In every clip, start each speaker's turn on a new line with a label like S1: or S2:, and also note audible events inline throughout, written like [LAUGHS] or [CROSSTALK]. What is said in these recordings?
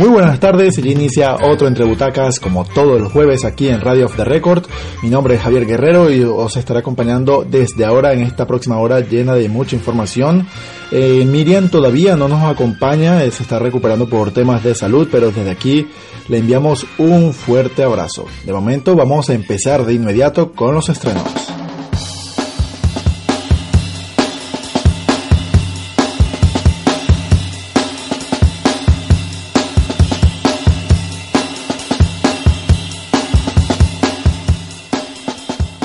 S1: Muy buenas tardes, y inicia otro Entre Butacas como todos los jueves aquí en Radio of the Record. Mi nombre es Javier Guerrero y os estaré acompañando desde ahora en esta próxima hora llena de mucha información. Eh, Miriam todavía no nos acompaña, se está recuperando por temas de salud, pero desde aquí le enviamos un fuerte abrazo. De momento vamos a empezar de inmediato con los estrenos.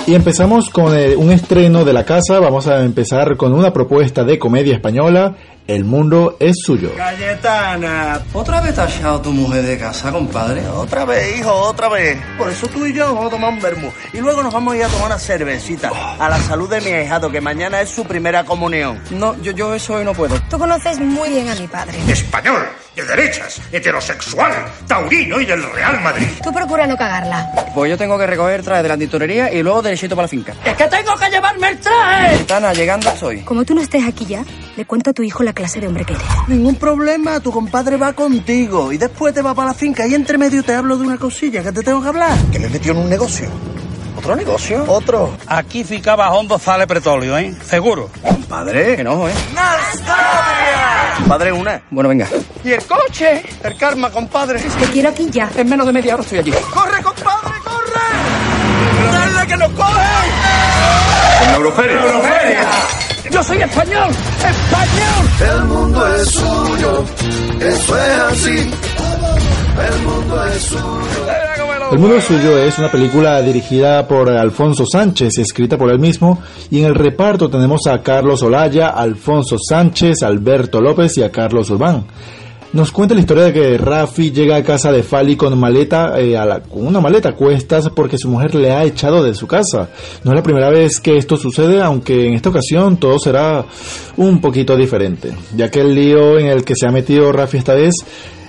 S1: Y empezamos con eh, un estreno de la casa. Vamos a empezar con una propuesta de comedia española. El mundo es suyo.
S2: Cayetana, ¿otra vez te has echado tu mujer de casa, compadre?
S3: Otra vez, hijo, otra vez.
S2: Por eso tú y yo vamos a tomar un vermú. Y luego nos vamos a ir a tomar una cervecita. A la salud de mi ahijado, que mañana es su primera comunión. No, yo, yo eso hoy no puedo.
S4: Tú conoces muy bien a mi padre.
S3: Español, de derechas, heterosexual, taurino y del Real Madrid.
S4: Tú procura no cagarla.
S2: Pues yo tengo que recoger traje de la tintorería y luego derechito para la finca.
S3: ¡Es que tengo que llevarme el traje!
S2: Cayetana, llegando soy.
S4: Como tú no estés aquí ya, le cuento a tu hijo la clase de hombre que eres.
S2: Ningún problema, tu compadre va contigo y después te va para la finca y entre medio te hablo de una cosilla que te tengo que hablar.
S3: Que me metió en un negocio.
S2: ¿Otro negocio?
S3: Otro.
S5: Aquí ficaba hondo sale petróleo, ¿eh? Seguro.
S2: Compadre, que no, ¿eh? Compadre, una. Bueno, venga.
S3: ¿Y el coche? El karma, compadre.
S4: Te quiero aquí ya.
S2: En menos de media hora estoy allí.
S3: ¡Corre, compadre, corre! ¡Dale que nos cogen!
S5: Euroferia.
S3: ¡Euroferia!
S2: ¡Yo soy español! ¡Español!
S6: El mundo es suyo, eso es así. El mundo es suyo.
S1: El mundo suyo es una película dirigida por Alfonso Sánchez, escrita por él mismo, y en el reparto tenemos a Carlos Olaya, Alfonso Sánchez, Alberto López y a Carlos Urbán. Nos cuenta la historia de que Rafi llega a casa de Fali con maleta, eh, a la- con una maleta a cuestas porque su mujer le ha echado de su casa. No es la primera vez que esto sucede, aunque en esta ocasión todo será un poquito diferente, ya que el lío en el que se ha metido Rafi esta vez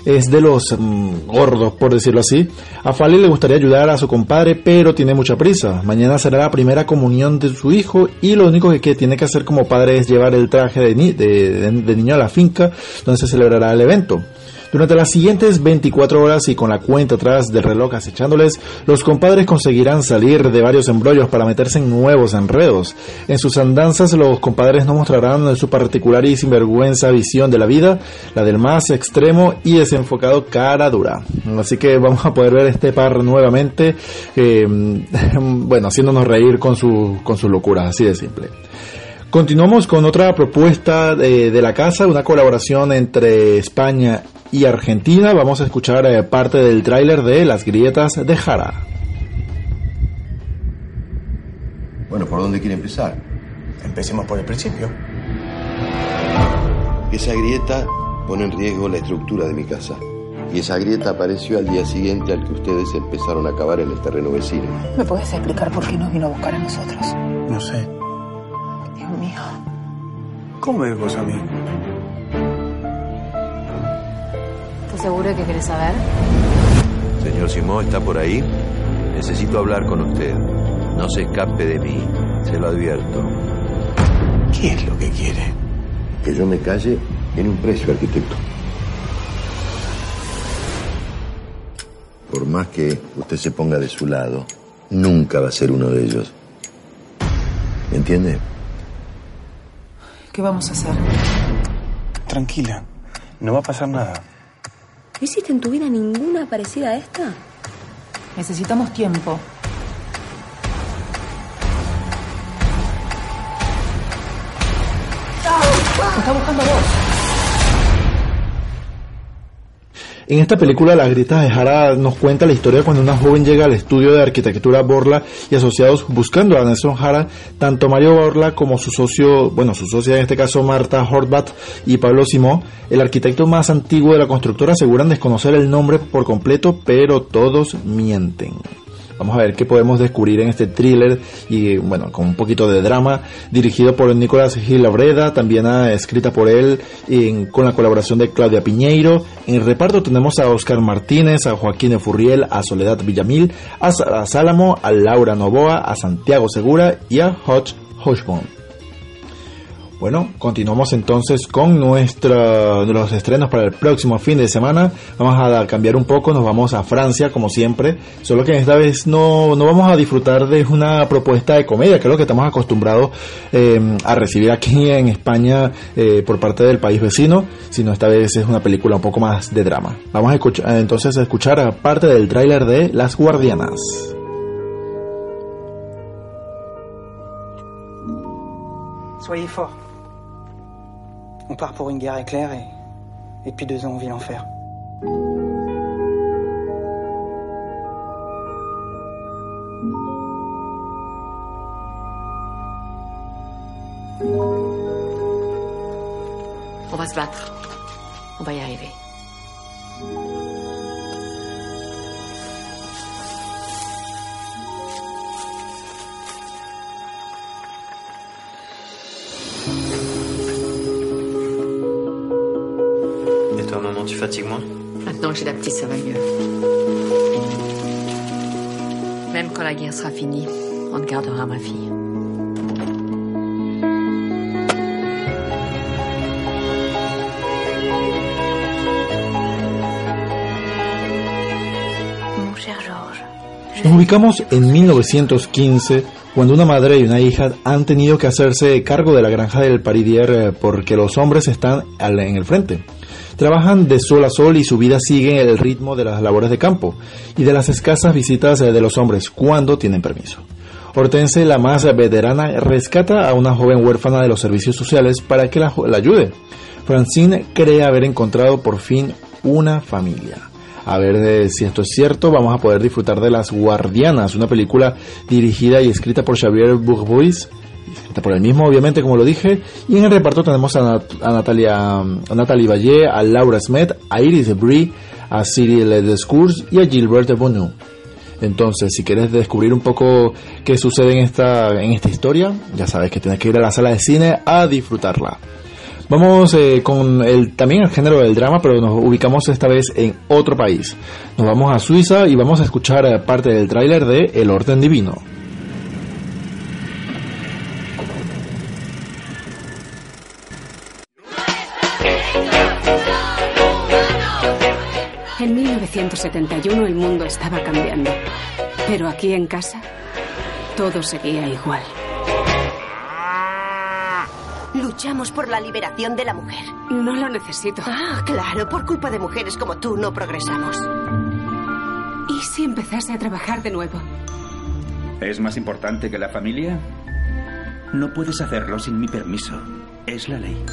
S1: es de los mm, gordos, por decirlo así. A Fali le gustaría ayudar a su compadre, pero tiene mucha prisa. Mañana será la primera comunión de su hijo y lo único que, tiene que hacer como padre es llevar el traje de, ni- de niño a la finca donde se celebrará el evento. Durante las siguientes 24 horas y con la cuenta atrás del reloj acechándoles, los compadres conseguirán salir de varios embrollos para meterse en nuevos enredos. En sus andanzas, los compadres nos mostrarán su particular y sinvergüenza visión de la vida, la del más extremo y desenfocado cara dura. Así que vamos a poder ver este par nuevamente, eh, [LAUGHS] bueno, haciéndonos reír con, su, con sus locuras, así de simple. Continuamos con otra propuesta de, de la casa, una colaboración entre España y Argentina. Vamos a escuchar eh, parte del tráiler de Las grietas de Jara.
S7: Bueno, ¿por dónde quiere empezar?
S3: Empecemos por el principio.
S7: Esa grieta pone en riesgo la estructura de mi casa. Y esa grieta apareció al día siguiente al que ustedes empezaron a cavar en el terreno vecino.
S8: ¿Me puedes explicar por qué nos vino a buscar a nosotros?
S5: No sé.
S8: Dios mío.
S5: ¿Cómo me cosa a mí?
S9: ¿Estás seguro de que querés saber?
S10: Señor Simón, ¿está por ahí? Necesito hablar con usted. No se escape de mí, se lo advierto.
S5: ¿Qué es lo que quiere?
S7: Que yo me calle en un precio, arquitecto. Por más que usted se ponga de su lado, nunca va a ser uno de ellos. ¿Me entiende?
S8: ¿Qué vamos a hacer?
S5: Tranquila, no va a pasar nada.
S9: ¿No hiciste en tu vida ninguna parecida a esta?
S8: Necesitamos tiempo. Está buscando a.
S1: En esta película, Las grietas de Jara nos cuenta la historia cuando una joven llega al estudio de arquitectura Borla y asociados buscando a Nelson Jara, tanto Mario Borla como su socio, bueno, su socia en este caso Marta Horvat y Pablo Simó, el arquitecto más antiguo de la constructora, aseguran desconocer el nombre por completo, pero todos mienten. Vamos a ver qué podemos descubrir en este thriller y bueno, con un poquito de drama, dirigido por Nicolás Gil Labreda, también escrita por él con la colaboración de Claudia Piñeiro. En el reparto tenemos a Oscar Martínez, a Joaquín Furriel, a Soledad Villamil, a Sara Sálamo, a Laura Novoa, a Santiago Segura y a Hodge Hochbon. Bueno, continuamos entonces con nuestro, los estrenos para el próximo fin de semana. Vamos a cambiar un poco, nos vamos a Francia como siempre, solo que esta vez no, no vamos a disfrutar de una propuesta de comedia, que es lo que estamos acostumbrados eh, a recibir aquí en España eh, por parte del país vecino, sino esta vez es una película un poco más de drama. Vamos a escuchar, entonces a escuchar parte del tráiler de Las Guardianas.
S11: Soyez forts. On part pour une guerre éclair et, et depuis deux ans on vit l'enfer.
S12: On va se battre. On va y arriver. Guerre sera finie, on gardera ma fille.
S1: Nos ubicamos en 1915 cuando una madre y una hija han tenido que hacerse cargo de la granja del Paridier eh, porque los hombres están en el frente. Trabajan de sol a sol y su vida sigue el ritmo de las labores de campo y de las escasas visitas eh, de los hombres cuando tienen permiso. Hortense, la más veterana, rescata a una joven huérfana de los servicios sociales para que la, la ayude. Francine cree haber encontrado por fin una familia. A ver eh, si esto es cierto, vamos a poder disfrutar de Las Guardianas, una película dirigida y escrita por Xavier Bourbois, por él mismo, obviamente, como lo dije, y en el reparto tenemos a, Nat- a Natalia, a Natalie Valle, a Laura Smet, a Iris Brie, a Cyril Descours y a Gilbert Bonu. Entonces, si quieres descubrir un poco qué sucede en esta, en esta historia, ya sabes que tienes que ir a la sala de cine a disfrutarla. Vamos eh, con el, también el género del drama, pero nos ubicamos esta vez en otro país. Nos vamos a Suiza y vamos a escuchar eh, parte del tráiler de El Orden Divino.
S13: 1971 el mundo estaba cambiando. Pero aquí en casa, todo seguía igual.
S14: Luchamos por la liberación de la mujer.
S13: No lo necesito.
S14: Ah, claro, por culpa de mujeres como tú no progresamos.
S13: ¿Y si empezase a trabajar de nuevo?
S15: ¿Es más importante que la familia? No puedes hacerlo sin mi permiso. Es la ley.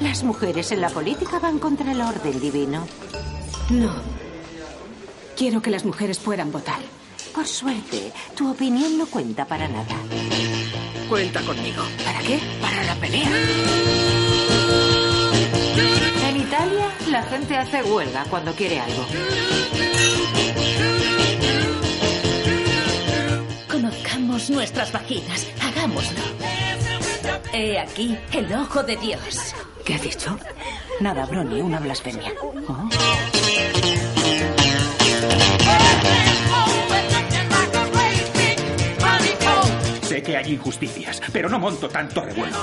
S14: Las mujeres en la política van contra el orden divino.
S13: No. Quiero que las mujeres puedan votar.
S14: Por suerte, tu opinión no cuenta para nada.
S13: Cuenta conmigo. ¿Para qué? Para la pelea.
S12: En Italia, la gente hace huelga cuando quiere algo.
S16: Conozcamos nuestras vaginas. Hagámoslo. He aquí el ojo de Dios.
S8: ¿Qué ha dicho? Nada, Brony, una blasfemia. Oh.
S15: Sé que hay injusticias, pero no monto tanto revuelo.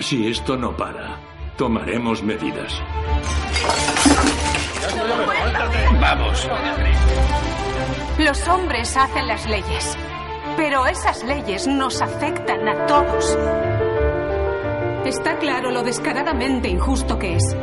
S17: Si esto no para, tomaremos medidas.
S15: Vamos.
S13: Los hombres hacen las leyes. Pero esas leyes nos afectan a todos. Está claro lo descaradamente injusto que es.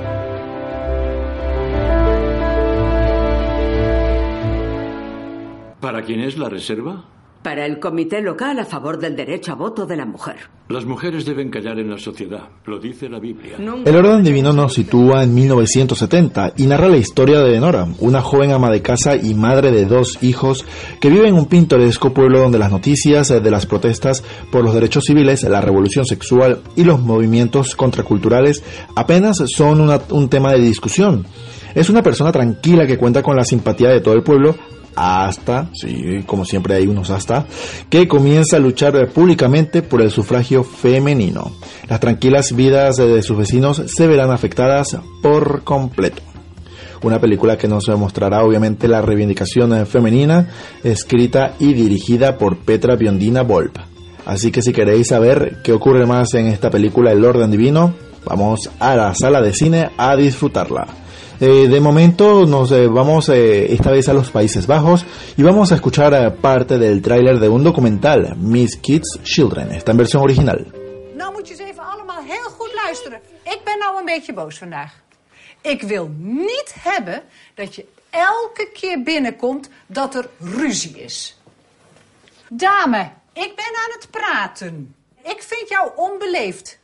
S17: ¿Para quién es la reserva?
S18: Para el comité local a favor del derecho a voto de la mujer.
S17: Las mujeres deben callar en la sociedad, lo dice la Biblia.
S1: El orden divino nos sitúa en 1970 y narra la historia de Nora, una joven ama de casa y madre de dos hijos que vive en un pintoresco pueblo donde las noticias de las protestas por los derechos civiles, la revolución sexual y los movimientos contraculturales apenas son una- un tema de discusión. Es una persona tranquila que cuenta con la simpatía de todo el pueblo hasta, sí, como siempre hay unos hasta, que comienza a luchar públicamente por el sufragio femenino. Las tranquilas vidas de sus vecinos se verán afectadas por completo. una película que nos mostrará obviamente la reivindicación femenina, escrita y dirigida por Petra Biondina Volp. Así que si queréis saber qué ocurre más en esta película El Orden Divino, vamos a la sala de cine a disfrutarla. Eh, de momento nos eh, vamos eh, esta vez a los Países Bajos y vamos a escuchar parte del tráiler de un documental, Miss Kids Children. Está en versión original.
S19: Nou moet je eens even allemaal heel goed luisteren. Ik ben nou een beetje boos vandaag. Ik wil niet hebben dat je elke keer binnenkomt dat er ruzie is. Dame, ik ben aan het praten. Ik vind jou onbeleefd.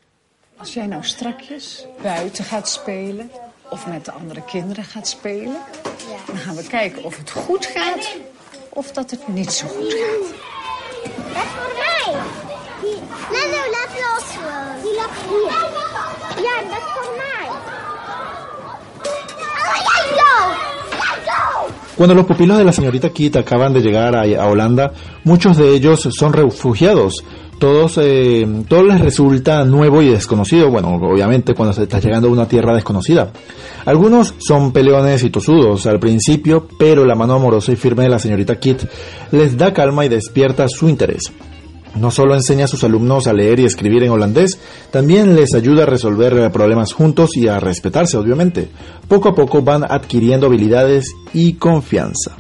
S19: Als jij nou strakjes buiten gaat spelen of met de andere kinderen gaat spelen, dan gaan we kijken of het goed gaat of dat het niet zo goed gaat.
S20: Dat is voor mij. Laat los gewoon. Die lag hier. Ja, dat is voor mij. Oh, jij go! Jij go!
S1: Cuando los pupilos de la señorita Kit acaban de llegar a, Holanda, muchos de ellos son refugiados. Todos, eh, les resulta nuevo y desconocido, bueno, obviamente cuando se está llegando a una tierra desconocida. Algunos son peleones y tosudos al principio, pero la mano amorosa y firme de la señorita Kit les da calma y despierta su interés. No solo enseña a sus alumnos a leer y escribir en holandés, también les ayuda a resolver problemas juntos y a respetarse, obviamente. Poco a poco van adquiriendo habilidades y confianza.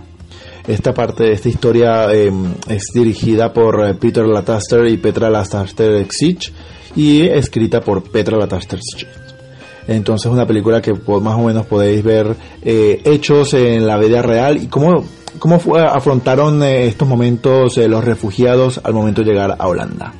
S1: Esta parte de esta historia eh, es dirigida por eh, Peter Lataster y Petra Lataster Xich y escrita por Petra Lataster Entonces una película que más o menos podéis ver eh, hechos en la vida real y cómo, cómo fue, afrontaron eh, estos momentos eh, los refugiados al momento de llegar a Holanda.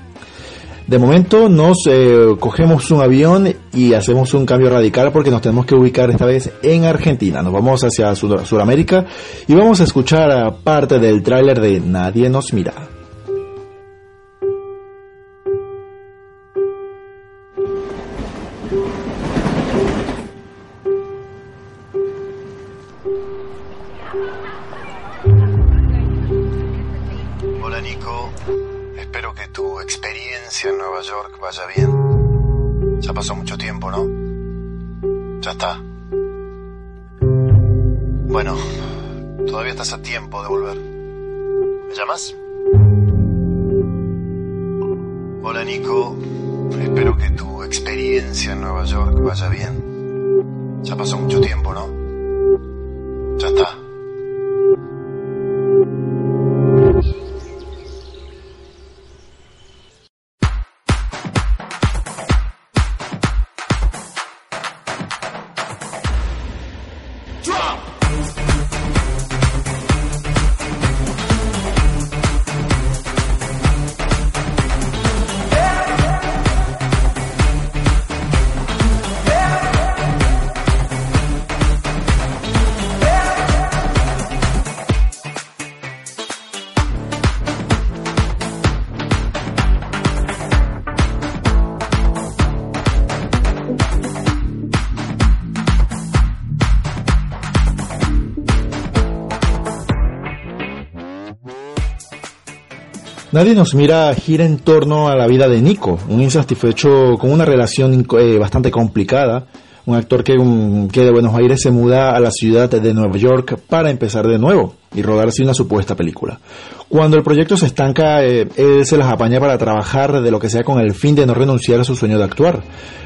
S1: De momento nos eh, cogemos un avión y hacemos un cambio radical porque nos tenemos que ubicar esta vez en Argentina. Nos vamos hacia Sud Sudamérica y vamos a escuchar a parte del tráiler de Nadie nos mira.
S21: En Nueva York vaya bien. Ya pasó mucho tiempo, ¿no? Ya está. Bueno, todavía estás a tiempo de volver. ¿Me llamas? Hola Nico, espero que tu experiencia en Nueva York vaya bien. Ya pasó mucho tiempo, ¿no? Ya está.
S1: Nadie nos mira gira en torno a la vida de Nico, un insatisfecho con una relación eh, bastante complicada, un actor que, que, de Buenos Aires se muda a la ciudad de Nueva York para empezar de nuevo y rodarse una supuesta película. Cuando el proyecto se estanca, eh, él se las apaña para trabajar de lo que sea con el fin de no renunciar a su sueño de actuar.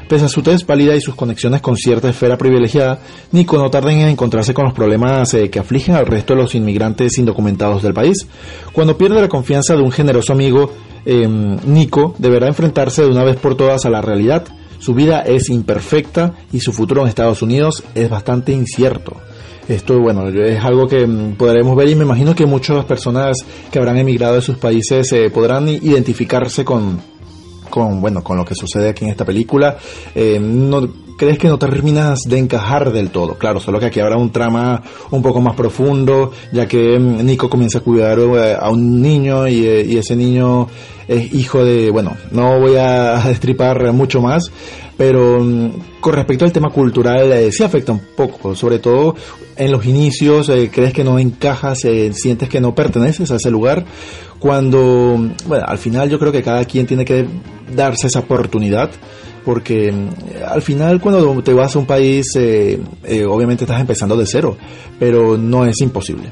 S1: Pese a su tez pálida y sus conexiones con cierta esfera privilegiada, Nico no tarda en encontrarse con los problemas eh, que afligen al resto de los inmigrantes indocumentados del país. Cuando pierde la confianza de un generoso amigo, eh, Nico deberá enfrentarse de una vez por todas a la realidad. Su vida es imperfecta y su futuro en Estados Unidos es bastante incierto. Esto, bueno, es algo que mm, podremos ver y me imagino que muchas personas que habrán emigrado de sus países eh, podrán identificarse con, con, bueno, con lo que sucede aquí en esta película. Eh, no, crees que no terminas de encajar del todo. Claro, solo que aquí habrá un trama un poco más profundo, ya que mm, Nico comienza a cuidar eh, a un niño y, eh, y ese niño es hijo de, bueno, no voy a [LAUGHS] destripar mucho más, pero mm, con respecto al tema cultural eh, sí afecta un poco, sobre todo en los inicios, eh, crees que no encajas, eh, sientes que no perteneces a ese lugar, cuando, bueno, al final yo creo que cada quien tiene que darse esa oportunidad porque mm, al final cuando te vas a un país, eh, obviamente estás empezando de cero, pero no es imposible.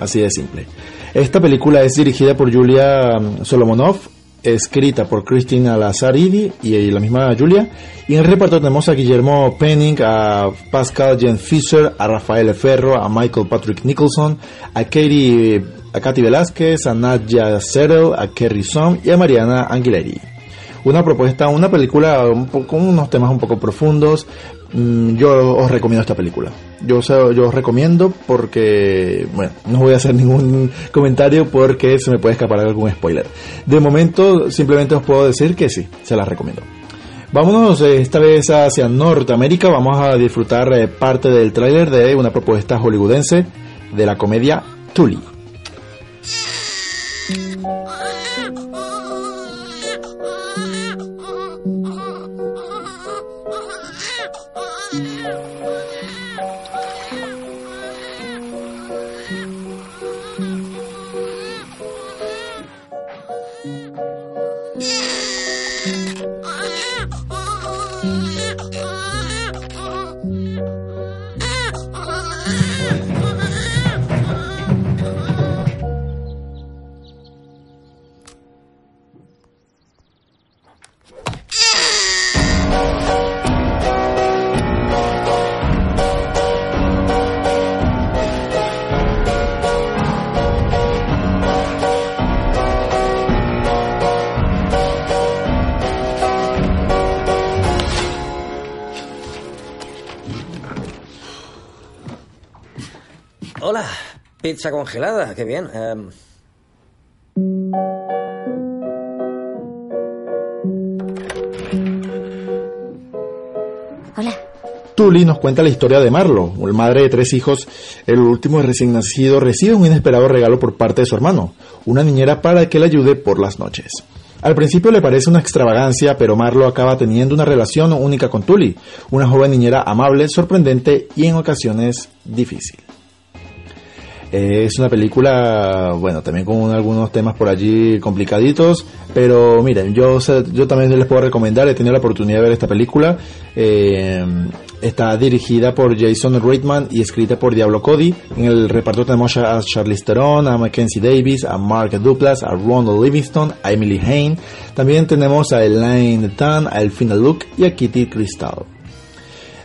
S1: Así de simple. Esta película es dirigida por Julia mm, Solomonov, escrita por Christina Lazaridi y la misma Julia. Y en el reparto tenemos a Guillermo Penning, a Pascal Jen Fisher, a Rafael Ferro, a Michael Patrick Nicholson, a Katie, Katy Velázquez, a Nadia Settle, a Kerry Song y a Mariana Anguileri. Una propuesta, una película con unos temas un poco profundos, yo os recomiendo esta película. Yo, yo os recomiendo porque, bueno, no voy a hacer [LAUGHS] ningún comentario porque se me puede escapar algún spoiler. De momento, simplemente os puedo decir que sí, se la recomiendo. Vámonos eh, esta vez hacia Norteamérica. Vamos a disfrutar eh, parte del tráiler de una propuesta hollywoodense de la comedia Tully.
S22: Pizza congelada, qué bien. Em,
S9: Hola.
S1: Tully nos cuenta la historia de Marlo, el madre de tres hijos. El último recién nacido recibe un inesperado regalo por parte de su hermano, una niñera para que le ayude por las noches. Al principio le parece una extravagancia, pero Marlo acaba teniendo una relación única con Tully, una joven niñera amable, sorprendente y en ocasiones difícil. Es una película, bueno, también con algunos temas por allí complicaditos, pero miren, yo, yo también les puedo recomendar, he tenido la oportunidad de ver esta película. Eh, está dirigida por Jason Reitman y escrita por Diablo Cody. En el reparto tenemos a Charlize Theron, a Mackenzie Davis, a Mark Duplass, a Ronald Livingston, a Emily Hain. También tenemos a Elaine Tan, a Elfina Luke y a Kitty Crystal.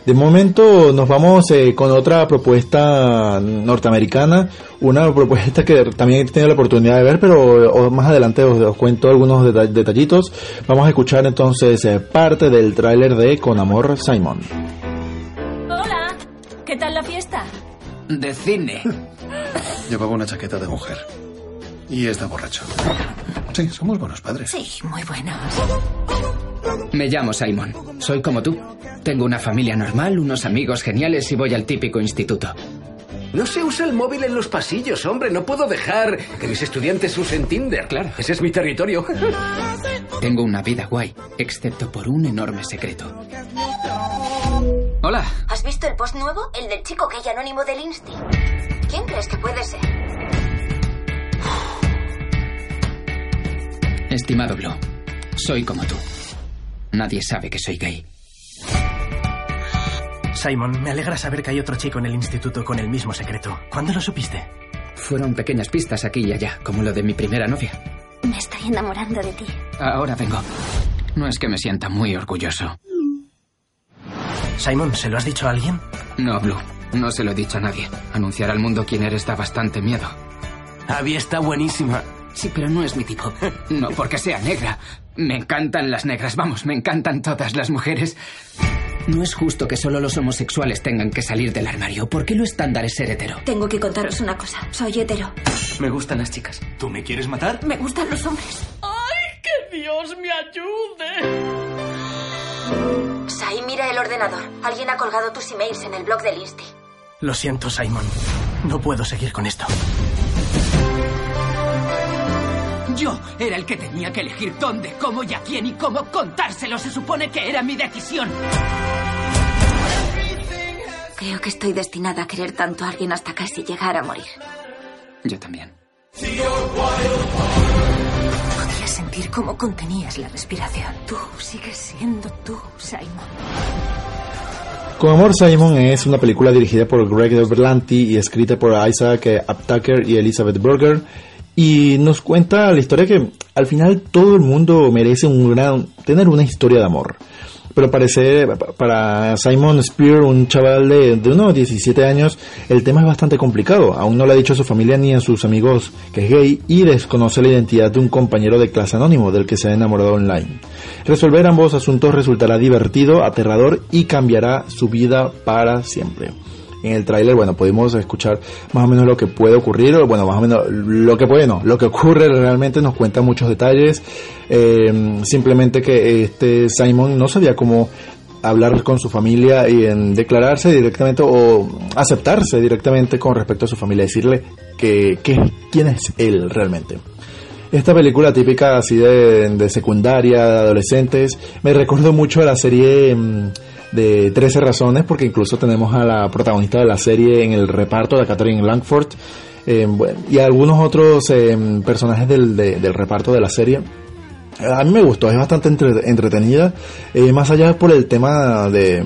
S1: De momento nos vamos eh, con otra propuesta norteamericana, una propuesta que también he tenido la oportunidad de ver, pero más adelante os, cuento algunos detallitos. Vamos a escuchar entonces eh, parte del tráiler de Con Amor Simon.
S16: Hola, ¿qué tal la fiesta?
S23: De cine. [LAUGHS]
S5: Llevaba una chaqueta de mujer. Y está borracho. Sí, somos buenos padres.
S16: Sí, muy buenos.
S23: Me llamo Simon. Soy como tú. Tengo una familia normal, unos amigos geniales y voy al típico instituto.
S24: No se usa el móvil en los pasillos, hombre. No puedo dejar que mis estudiantes usen Tinder.
S23: Claro.
S24: Ese es mi territorio.
S23: Tengo una vida guay, excepto por un enorme secreto. Hola.
S20: ¿Has visto el post nuevo? El del chico gay anónimo del Insti. ¿Quién crees que puede ser?
S23: Estimado Blue, soy como tú. Nadie sabe que soy gay.
S25: Simon, me alegra saber que hay otro chico en el instituto con el mismo secreto. ¿Cuándo lo supiste?
S23: Fueron pequeñas pistas aquí y allá, como lo de mi primera novia.
S20: Me estoy enamorando de ti.
S23: Ahora vengo. No es que me sienta muy orgulloso.
S25: Simon, ¿se lo has dicho a alguien?
S23: No, Blue. No se lo he dicho a nadie. Anunciar al mundo quién eres da bastante miedo.
S25: Abby está buenísima.
S23: Sí, pero no es mi tipo. No porque sea negra. Me encantan las negras, vamos, me encantan todas las mujeres. No es justo que solo los homosexuales tengan que salir del armario. ¿Por qué lo estándar es ser hetero?
S20: Tengo que contaros una cosa. Soy hetero.
S25: Me gustan las chicas. ¿Tú me quieres matar?
S20: Me gustan los hombres.
S16: ¡Ay, que Dios me ayude!
S20: Sai, mira el ordenador. Alguien ha colgado tus emails en el blog del Insti.
S25: Lo siento, Simon. No puedo seguir con esto.
S16: Yo era el que tenía que elegir dónde, cómo y a quién y cómo contárselo. Se supone que era mi decisión.
S20: Creo que estoy destinada a querer tanto a alguien hasta casi llegar a morir.
S23: Yo también.
S20: Podría
S16: sentir cómo contenías la respiración. Tú sigues siendo tú, Simon.
S1: Con Amor Simon es una película dirigida por Greg Berlanti y escrita por Isaac Aptaker y Elizabeth Berger y nos cuenta la historia que al final todo el mundo merece un gran, tener una historia de amor. Pero parece, para Simon Spear, un chaval de, de unos 17 años, el tema es bastante complicado. Aún no le ha dicho a su familia ni a sus amigos que es gay y desconoce la identidad de un compañero de clase anónimo del que se ha enamorado online. Resolver ambos asuntos resultará divertido, aterrador y cambiará su vida para siempre en el tráiler, bueno, pudimos escuchar más o menos lo que puede ocurrir, o bueno, más o menos lo que puede, no, lo que [LAUGHS] ocurre realmente nos cuenta muchos detalles, eh, simplemente que este Simon no sabía cómo hablar con su familia y en declararse directamente o aceptarse directamente con respecto a su familia, decirle que, que quién es él realmente. Esta película típica así de, de secundaria, de adolescentes, me recuerdo mucho a la serie mm, de 13 razones, porque incluso tenemos a la protagonista de la serie en el reparto, de Catherine Langford, eh, y algunos otros eh, personajes del, del reparto de la serie a mí me gustó, es bastante entretenida, eh, más allá por el tema de,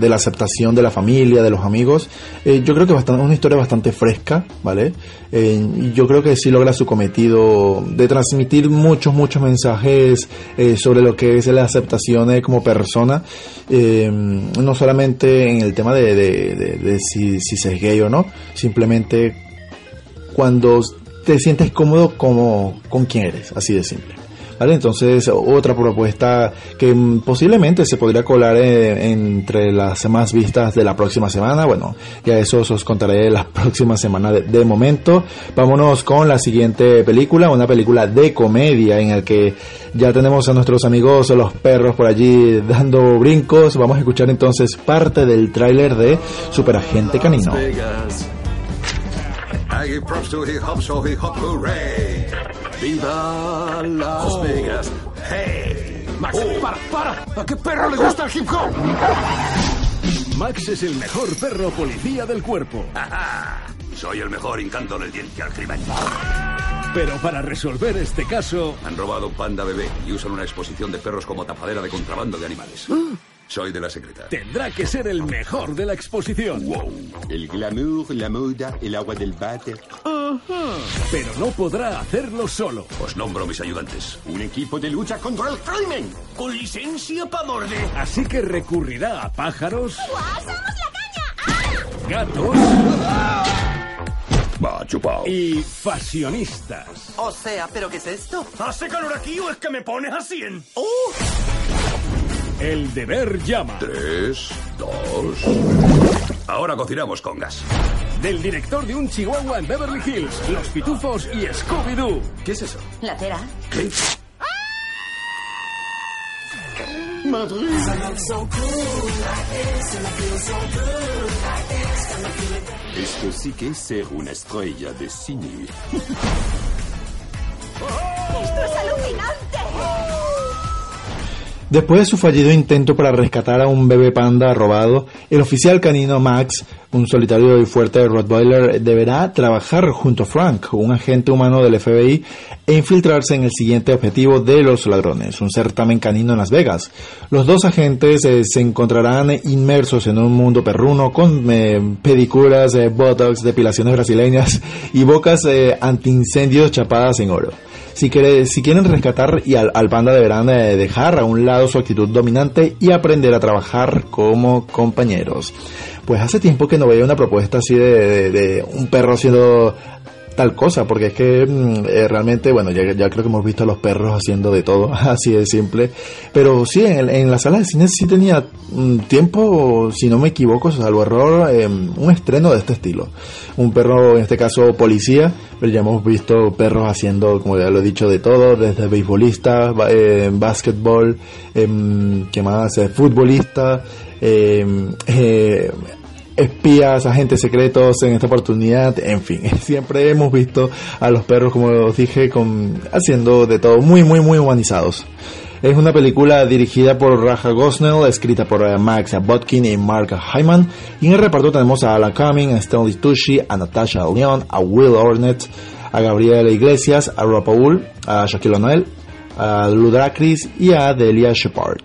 S1: la aceptación de la familia, de los amigos, eh, yo creo que es una historia bastante fresca, ¿vale? Eh, yo creo que sí logra su cometido de transmitir muchos, muchos mensajes sobre lo que es la aceptación como persona, no solamente en el tema de, de si, si se es gay o no, simplemente cuando te sientes cómodo como con quien eres, así de simple. Entonces, otra propuesta que posiblemente se podría colar eh, entre las más vistas de la próxima semana. Bueno, ya eso os contaré la [LAUGHS] próxima semana de, momento. Vámonos con la siguiente película, una película de comedia en el que ya tenemos a nuestros amigos los perros por allí dando brincos. Vamos a escuchar entonces parte del tráiler de Superagente Canino.
S26: ¡Viva Las Vegas! ¡Hey! Max, oh. para, para. ¿A qué perro le gusta el hip hop?
S27: Max es el mejor perro policía del cuerpo.
S26: Soy el mejor encanto del diente al crimen.
S27: Pero para resolver este caso...
S26: Han robado un panda bebé y usan una exposición de perros como tapadera de contrabando de animales. Ah. Soy de la secreta.
S27: Tendrá que ser el mejor de la exposición.
S26: Wow.
S28: El glamour, la moda, el agua del váter.
S27: Pero no podrá hacerlo solo.
S26: Os nombro mis ayudantes.
S28: Un equipo de lucha contra el crimen. Con licencia para morder.
S27: Así que recurrirá a pájaros.
S20: ¡Somos la
S27: caña! Gatos.
S26: Va, chupao.
S27: Y fashionistas.
S29: O sea, ¿pero qué es esto?
S28: ¿Hace calor aquí o es que me pones a 100?
S29: ¡Uh!
S27: El deber llama.
S26: Tres, dos. Ahora cocinamos con gas.
S27: Del director de un chihuahua en Beverly Hills, Los Pitufos y Scooby-Doo.
S26: ¿Qué es eso?
S8: La cera.
S26: ¿Qué?
S28: Madrid. Esto sí que es ser una estrella de cine.
S20: ¡Esto es alucinante!
S1: Después de su fallido intento para rescatar a un bebé panda robado, el oficial canino Max, un solitario y fuerte Rottweiler, deberá trabajar junto a Frank, un agente humano del FBI, e infiltrarse en el siguiente objetivo de los ladrones, un certamen canino en Las Vegas. Los dos agentes eh, se encontrarán inmersos en un mundo perruno con eh, pedicuras, eh, botox, depilaciones brasileñas y bocas antiincendios chapadas en oro. Si, si quieren rescatar y al, panda deberán eh, dejar a un lado su actitud dominante y aprender a trabajar como compañeros. Pues hace tiempo que no veía una propuesta así de, un perro siendo tal cosa, porque es que mm, eh, realmente, bueno, ya, ya, creo que hemos visto a los perros haciendo de todo, [LAUGHS] así de simple, pero sí, en, en la sala de cine sí tenía tiempo, si no me equivoco, salvo error, eh, un estreno de este estilo. Un perro, en este caso policía, pero ya hemos visto perros haciendo, como ya lo he dicho, de todo, desde beisbolista, eh, básquetbol, eh, ¿qué más? Eh, futbolista, eh, [LAUGHS] eh, espías, agentes secretos en esta oportunidad, en fin, [LAUGHS] siempre hemos visto a los perros, como os dije, con, haciendo de todo, muy, muy, muy humanizados. Es una película dirigida por Raja Gosnell, escrita por eh, Max Botkin y Mark Hyman. Y en el reparto tenemos a Alan Cumming, a Stanley Tucci, a Natasha Leon, a Will Ornett, a Gabriela Iglesias, a Rob Paul, a Shaquille O'Neal, a Ludacris y a Delia Shepard.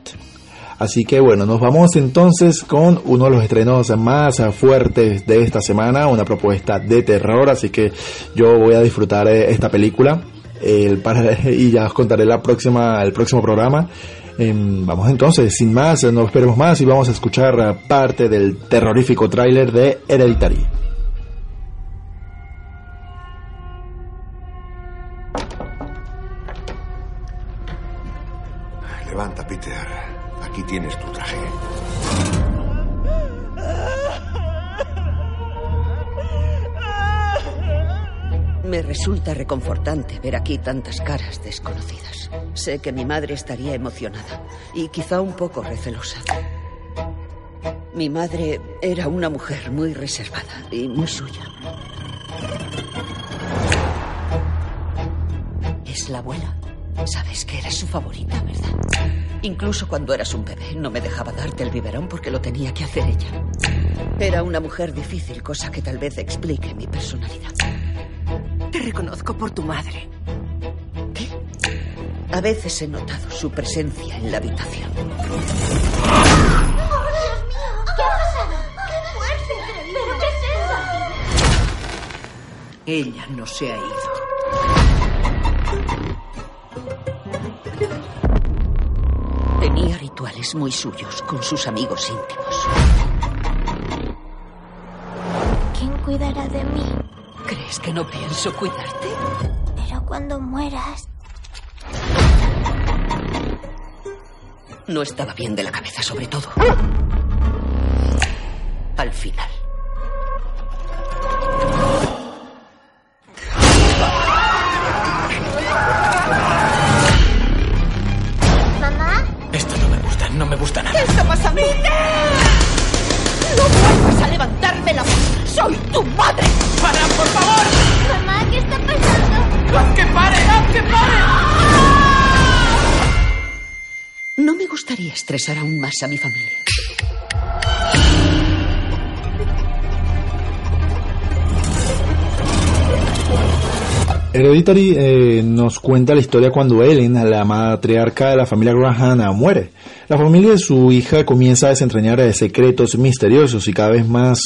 S1: Así que bueno, nos vamos entonces con uno de los estrenos más fuertes de esta semana, una propuesta de terror, así que yo voy a disfrutar eh, esta película [LAUGHS] y ya os contaré la próxima, el próximo programa. Em, vamos entonces, sin más, no esperemos más y vamos a escuchar parte del terrorífico tráiler de Hereditary.
S21: Levanta, Peter. Aquí tienes tu
S18: Me resulta reconfortante ver aquí tantas caras desconocidas. Sé que mi madre estaría emocionada y quizá un poco recelosa. Mi madre era una mujer muy reservada y muy suya. Es la abuela. Sabes que eres su favorita, ¿verdad? Incluso cuando eras un bebé no me dejaba darte el biberón porque lo tenía que hacer ella. Era una mujer difícil, cosa que tal vez explique mi personalidad.
S8: Te reconozco por tu madre.
S18: ¿Qué? A veces he notado su presencia en la habitación.
S20: ¿Qué ha pasado? ¡Qué fuerte! ¿Pero qué es eso?
S18: Ella no se ha ido. Tenía rituales muy suyos con sus amigos íntimos.
S20: ¿Quién cuidará de mí?
S18: ¿Crees que no pienso cuidarte?
S20: Pero cuando mueras,
S18: No estaba bien de la cabeza, sobre todo. Al final. A mi familia.
S1: Hereditary eh, nos cuenta la historia cuando Ellen, la matriarca de la familia Graham, muere. La familia de su hija comienza a desentrañar eh, secretos misteriosos y cada vez más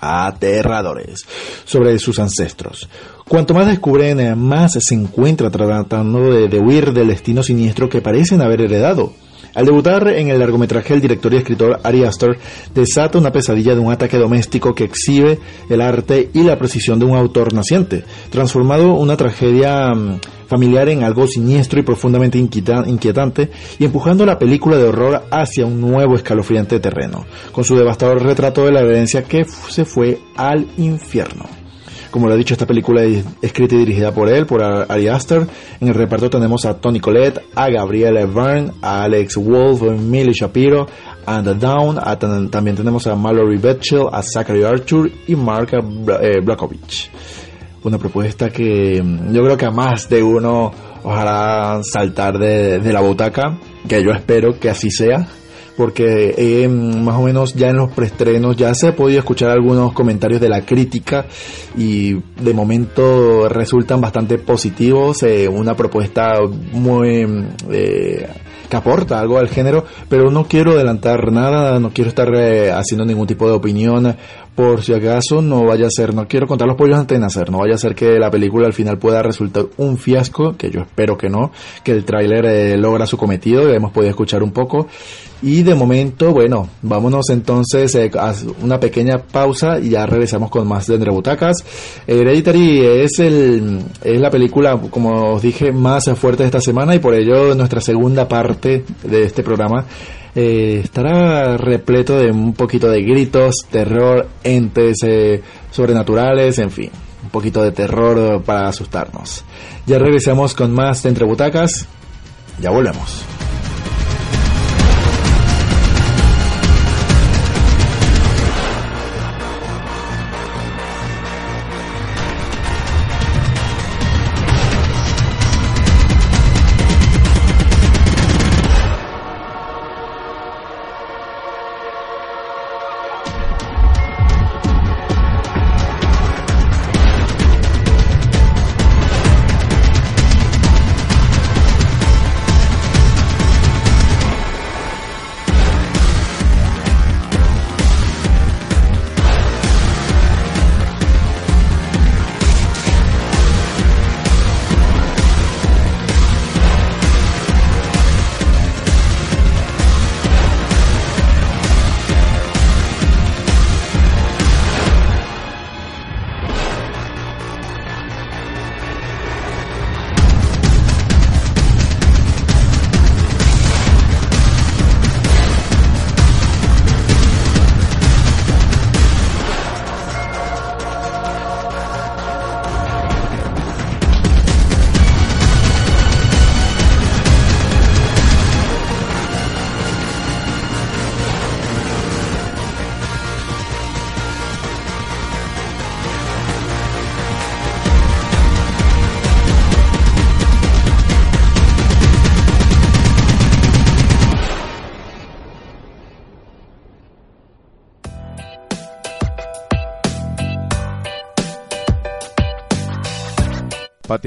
S1: aterradores sobre sus ancestros. Cuanto más descubren, eh, más se encuentra tratando de, de huir del destino siniestro que parecen haber heredado. Al debutar en el largometraje, el director y escritor Ari Aster desata una pesadilla de un ataque doméstico que exhibe el arte y la precisión de un autor naciente, transformado una tragedia mm, familiar en algo siniestro y profundamente inquieta- inquietante y empujando la película de horror hacia un nuevo escalofriante terreno, con su devastador retrato de la herencia que se fue al infierno. Como lo he dicho, esta película es escrita y dirigida por él, por Ar- Ari Aster. En el reparto tenemos a Tony Collette, a Gabrielle Byrne, a Alex Wolff, a Millie Shapiro, a The Down, a también tenemos a Mallory Betchell, a Zachary Arthur y Mark Bra- eh. Una propuesta que mm, yo creo que a más de uno os hará saltar de, de la butaca, que yo espero que así sea porque eh, más o menos ya en los preestrenos ya se ha podido escuchar algunos comentarios de la crítica y de momento resultan bastante positivos, eh, una propuesta muy eh, que aporta algo al género, pero no quiero adelantar nada, no quiero estar eh, haciendo ningún tipo de opinión por si acaso no vaya a ser, no quiero contar los pollos antes de nacer, no vaya a ser que la película al final pueda resultar un fiasco, que yo espero que no, que el tráiler eh, logra su cometido, hemos podido escuchar un poco. Y de momento, bueno, vámonos entonces eh, a una pequeña pausa y ya regresamos con más de Entre Butacas. Hereditary es, el, es la película, como os dije, más fuerte de esta semana y por ello nuestra segunda parte de este programa eh, estará repleto de un poquito de gritos, terror, entes eh, sobrenaturales, en fin, un poquito de terror para asustarnos. Ya regresamos con más de Entre Butacas, ya volvemos.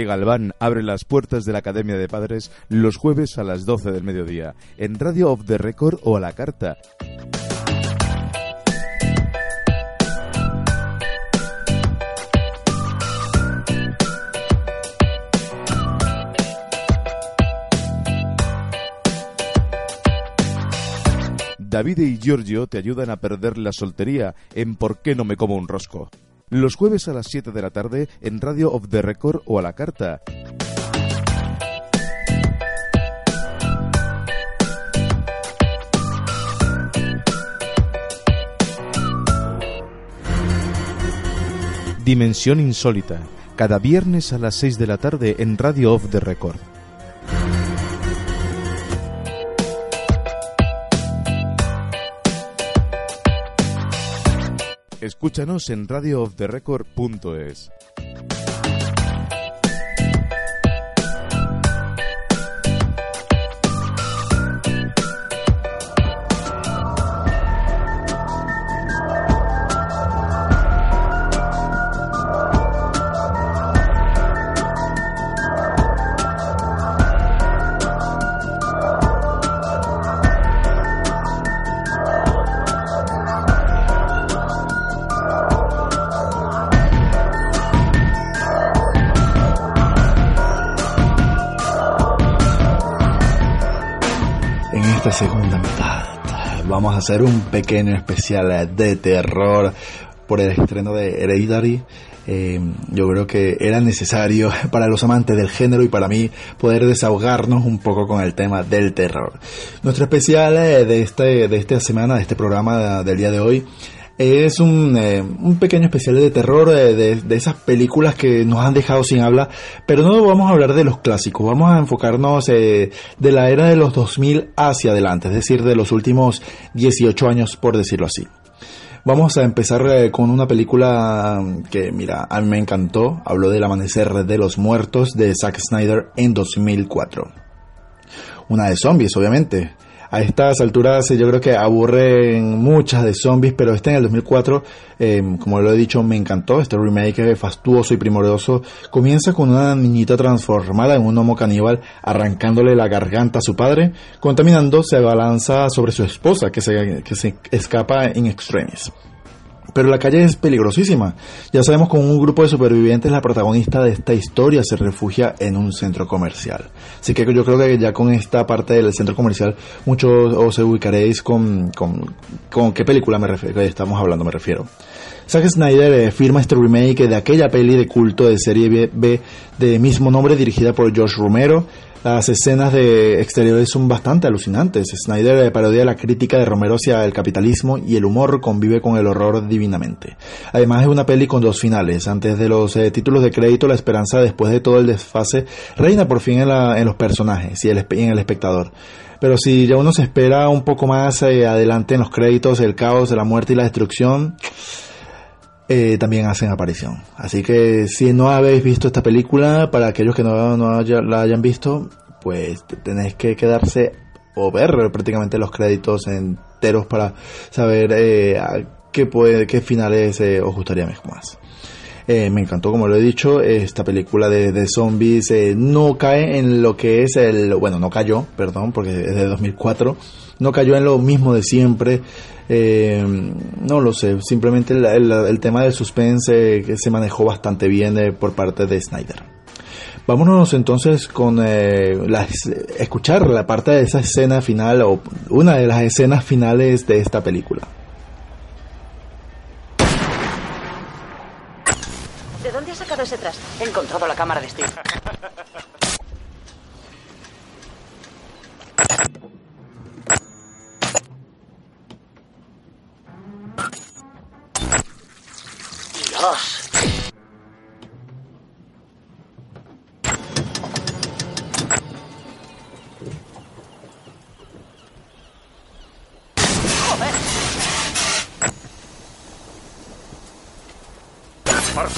S29: Galván abre las puertas de la Academia de Padres los jueves a las 12 del mediodía, en Radio of the Record o a la carta. David y Giorgio te ayudan a perder la soltería en ¿Por qué no me como un rosco? Los jueves a las 7 de la tarde en Radio of the Record o a la carta. Dimensión Insólita, cada viernes a las 6 de la tarde en Radio of the Record. Escúchanos en radiooftherecord.es.
S1: hacer un pequeño especial de terror por el estreno de Hereditary. Eh, yo creo que era necesario [LAUGHS] para los amantes del género y para mí poder desahogarnos un poco con el tema del terror. Nuestro especial eh, de, este, de esta semana, de este programa del día de hoy, es un, eh, un pequeño especial de terror eh, de, de, esas películas que nos han dejado sin habla, pero no vamos a hablar de los clásicos, vamos a enfocarnos eh, de la era de los 2000 hacia adelante, es decir, de los últimos 18 años, por decirlo así. Vamos a empezar eh, con una película que, mira, a mí me encantó, habló del amanecer de los muertos de Zack Snyder en 2004. Una de zombies, obviamente a estas alturas yo creo que aburren muchas de zombies, pero este en el 2004, eh, como lo he dicho, me encantó. Este remake fastuoso y primoroso comienza con una niñita transformada en un homo caníbal arrancándole la garganta a su padre. Contaminando, se abalanza sobre su esposa que se, que se escapa en extremis. Pero la calle es peligrosísima. Ya sabemos con un grupo de supervivientes la protagonista de esta historia se refugia en un centro comercial. Así que yo creo que ya con esta parte del centro comercial muchos os ubicaréis con, con, con qué película me refiero, estamos hablando, me refiero. Zack Snyder eh, firma este remake de aquella peli de culto de serie B de mismo nombre dirigida por George Romero, las escenas de exteriores son bastante alucinantes. Snyder parodia la crítica de Romero hacia el capitalismo y el humor convive con el horror divinamente. Además es una peli con dos finales. Antes de los eh, títulos de crédito, la esperanza después de todo el desfase reina por fin en, la, en los personajes y el, en el espectador. Pero si ya uno se espera un poco más eh, adelante en los créditos, el caos, la muerte y la destrucción, eh, también hacen aparición. Así que si no habéis visto esta película, para aquellos que no, no haya, la hayan visto, pues tenéis que quedarse o ver prácticamente los créditos enteros para saber eh, qué, puede, qué finales eh, os gustaría más. Eh, me encantó, como lo he dicho, esta película de, de zombies no cae en lo que es el, bueno, no cayó, perdón, porque es de 2004, no cayó en lo mismo de siempre, eh, no lo sé, simplemente el, el, el tema del suspense que se manejó bastante bien eh, por parte de Snyder. Vámonos entonces con eh, las, escuchar la parte de esa escena final o una de las escenas finales de esta película.
S8: ¿De dónde has sacado ese trasto? He encontrado la cámara de Steve. [LAUGHS] Dios.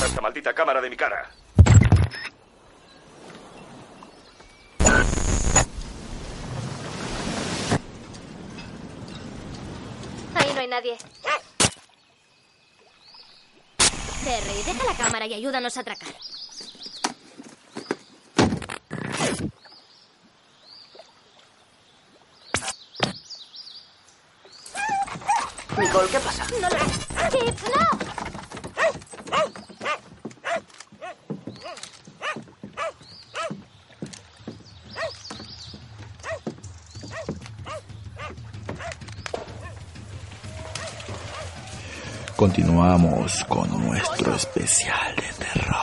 S28: Esta maldita cámara de mi cara.
S20: y ayúdanos a atracar.
S30: Nicole, ¿qué pasa?
S20: No no!
S1: Continuamos con nuestro especial de terror.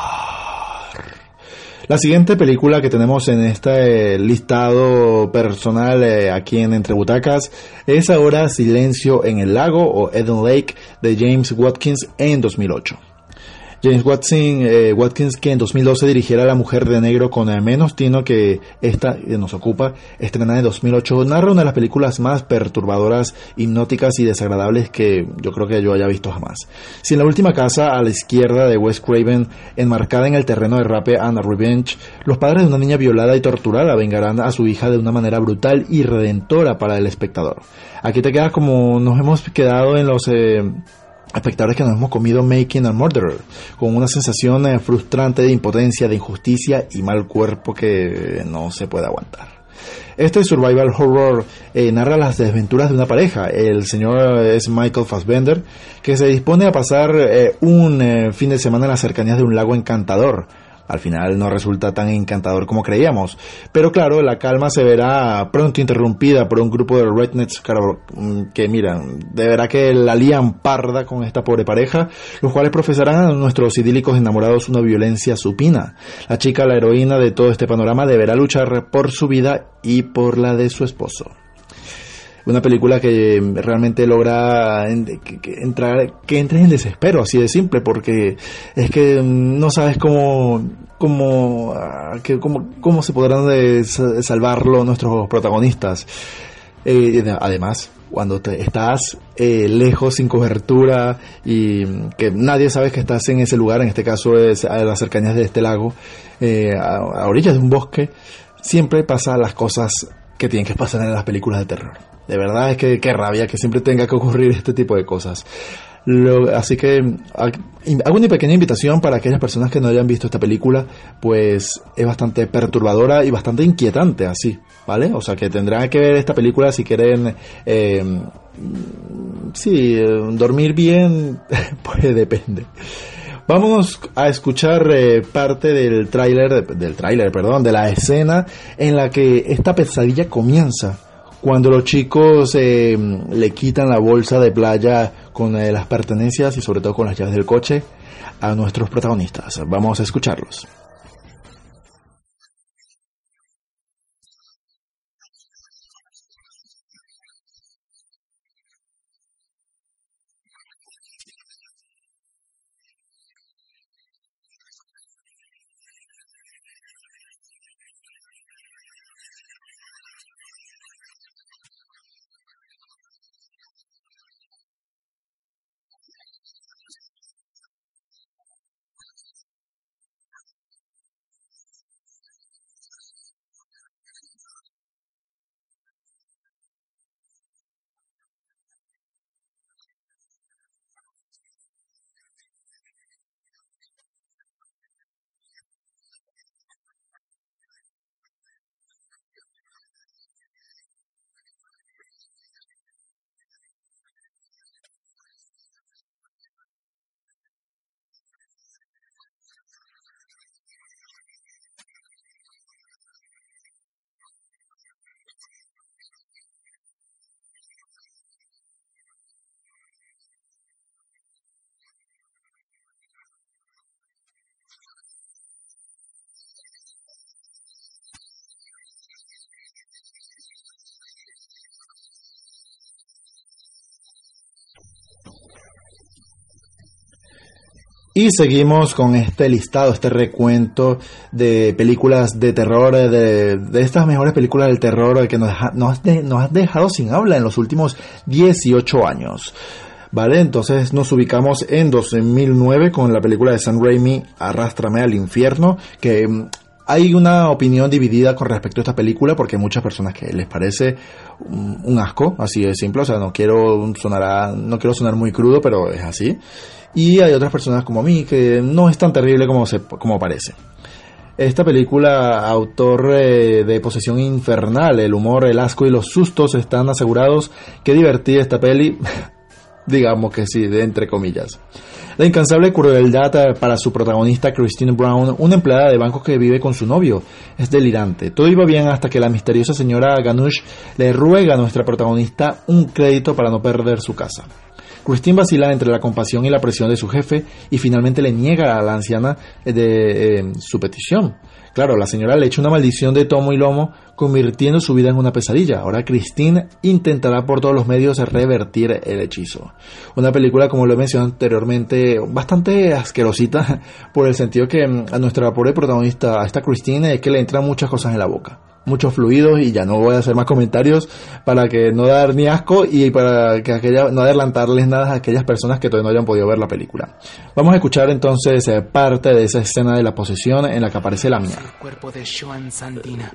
S1: La siguiente película que tenemos en este listado personal eh, aquí en Entre Butacas es ahora Silencio en el Lago o Eden Lake de James Watkins en 2008. James Watson, eh, Watkins, que en 2012 dirigiera La Mujer de Negro con menos tino que esta que nos ocupa, estrenada en 2008, narra una de las películas más perturbadoras, hipnóticas y desagradables que yo creo que yo haya visto jamás. Si en la última casa a la izquierda de Wes Craven, enmarcada en el terreno de Rape and Revenge, los padres de una niña violada y torturada vengarán a su hija de una manera brutal y redentora para el espectador. Aquí te quedas como nos hemos quedado en los... Eh, espectadores que nos hemos comido Making a Murderer, con una sensación eh, frustrante de impotencia, de injusticia y mal cuerpo que no se puede aguantar. Este survival horror eh, narra las desventuras de una pareja. El señor es Michael Fassbender, que se dispone a pasar eh, un fin de semana en las cercanías de un lago encantador al final no resulta tan encantador como creíamos. Pero claro, la calma se verá pronto interrumpida por un grupo de rednecks mm, que, miran, de verdad que la lían parda con esta pobre pareja, los cuales profesarán a nuestros idílicos enamorados una violencia supina. La chica, la heroína de todo este panorama, deberá luchar por su vida y por la de su esposo una película que realmente logra entrar, que entres en desespero, así de simple, porque es que no sabes cómo, ah, cómo, cómo se podrán salvarlo nuestros protagonistas. Eh, además, cuando te estás eh, lejos, sin cobertura y que nadie sabe que estás en ese lugar, en este caso es a las cercanías de este lago, eh, a, orillas de un bosque, siempre pasan las cosas que tienen que pasar en las películas de terror. De verdad es que qué rabia que siempre tenga que ocurrir este tipo de cosas. así que hago una pequeña invitación para aquellas personas que no hayan visto esta película, pues es bastante perturbadora y bastante inquietante así, ¿vale? O sea que tendrán que ver esta película si quieren, eh, sí, dormir bien, [LAUGHS] pues depende. Vamos a escuchar eh, parte del tráiler, del tráiler, perdón, de la escena en la que esta pesadilla comienza cuando los chicos eh, le quitan la bolsa de playa con eh, las pertenencias y sobre todo con las llaves del coche a nuestros protagonistas. Vamos a escucharlos. Y seguimos con este listado, este recuento de películas de terror, de, estas mejores películas del terror que nos, nos, has dejado sin habla en los últimos 18 años. ¿Vale? Entonces nos ubicamos en 2009 con la película de Sam Raimi, Arrástrame al infierno, que mm, hay una opinión dividida con respecto a esta película porque hay muchas personas que les parece un, asco, así de simple, o sea, no quiero sonar no quiero sonar muy crudo, pero es así y hay otras personas como mí que no es tan terrible como, se, como parece. Esta película, autor eh, de Posesión Infernal, el humor, el asco y los sustos están asegurados. Qué divertida esta peli. [LAUGHS] digamos que sí, de entre comillas. La incansable crueldad eh, para su protagonista Christine Brown, una empleada de banco que vive con su novio, es delirante. Todo iba bien hasta que la misteriosa señora Ganush le ruega a nuestra protagonista un crédito para no perder su casa. Christine vacila entre la compasión y la presión de su jefe y finalmente le niega a la anciana de eh, su petición. Claro, la señora le echa una maldición de tomo y lomo, convirtiendo su vida en una pesadilla. Ahora Christine intentará por todos los medios revertir el hechizo. Una película, como lo he mencionado anteriormente, bastante asquerosita, [LAUGHS] por el sentido que mm, a nuestra pobre protagonista, a esta Christine, es que le entran muchas cosas en la boca muchos fluidos y ya no voy a hacer más comentarios para que no dar ni asco y para que aquella, no adelantarles nada a aquellas personas que todavía no hayan podido ver la película. Vamos a escuchar entonces eh, parte de esa escena de la posesión en la que aparece la mía.
S25: El cuerpo de Joan Santina.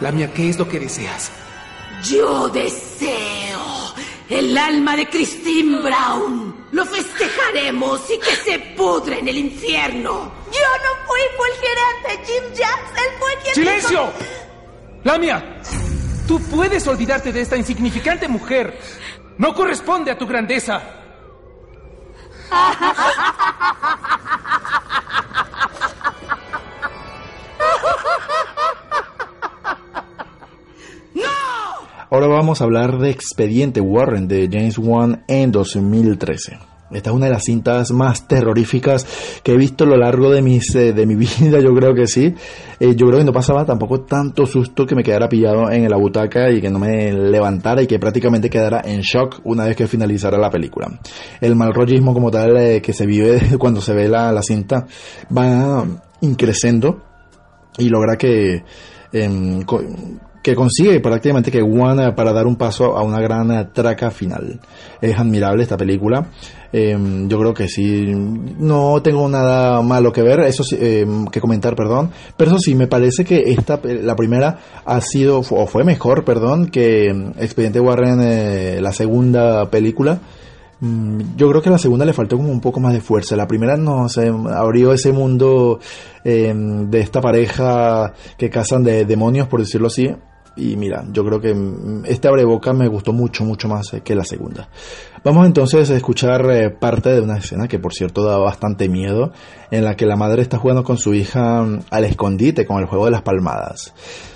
S25: Lamia, ¿qué es lo que deseas?
S16: Yo deseo el alma de Christine Brown. Lo festejaremos y que se pudre en el infierno.
S20: Yo no fui, fue el gerente Jim Jacks. Él fue quien
S25: ¡Silencio! Lamia, tú puedes olvidarte de esta insignificante mujer. No corresponde a tu grandeza. [LAUGHS]
S1: Ahora vamos a hablar de Expediente Warren de James Wan en 2013. Esta es una de las cintas más terroríficas que he visto a lo largo de, mis, eh, de mi [LAUGHS] vida, yo creo que sí. Eh, yo creo que no pasaba tampoco tanto susto que me quedara pillado en la butaca y que no me levantara y que prácticamente quedara en shock una vez que finalizara la película. El mal rollismo como tal eh, que se vive [LAUGHS] cuando se ve la, la cinta va increciendo y logra que em, que consigue prácticamente que One para dar un paso a una gran traca final. Es admirable esta película. Eh, yo creo que sí. No tengo nada malo que ver, eso sí, eh, que comentar, perdón. Pero eso sí, me parece que esta, la primera ha sido, o fue mejor, perdón, que mm, Expediente Warren, eh, la segunda película. Mm, Yo creo que a la segunda le faltó como un poco más de fuerza. La primera no sé, abrió ese mundo de esta pareja que cazan de demonios, por decirlo así. Y mira, yo creo que mm, este abreboca me gustó mucho, mucho más eh, que la segunda. Vamos entonces a escuchar eh, parte de una escena que por cierto da bastante miedo, en la que la madre está jugando con su hija mm, al escondite con el juego de las palmadas.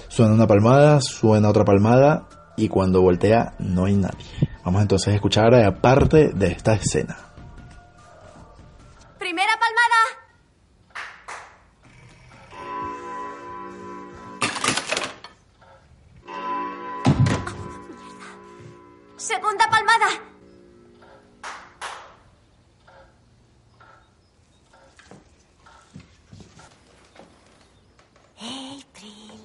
S1: Suena una palmada, suena otra palmada y cuando voltea no hay nadie. Vamos entonces a escuchar eh, parte de esta escena.
S20: Primera palmada. Segunda palmada. April.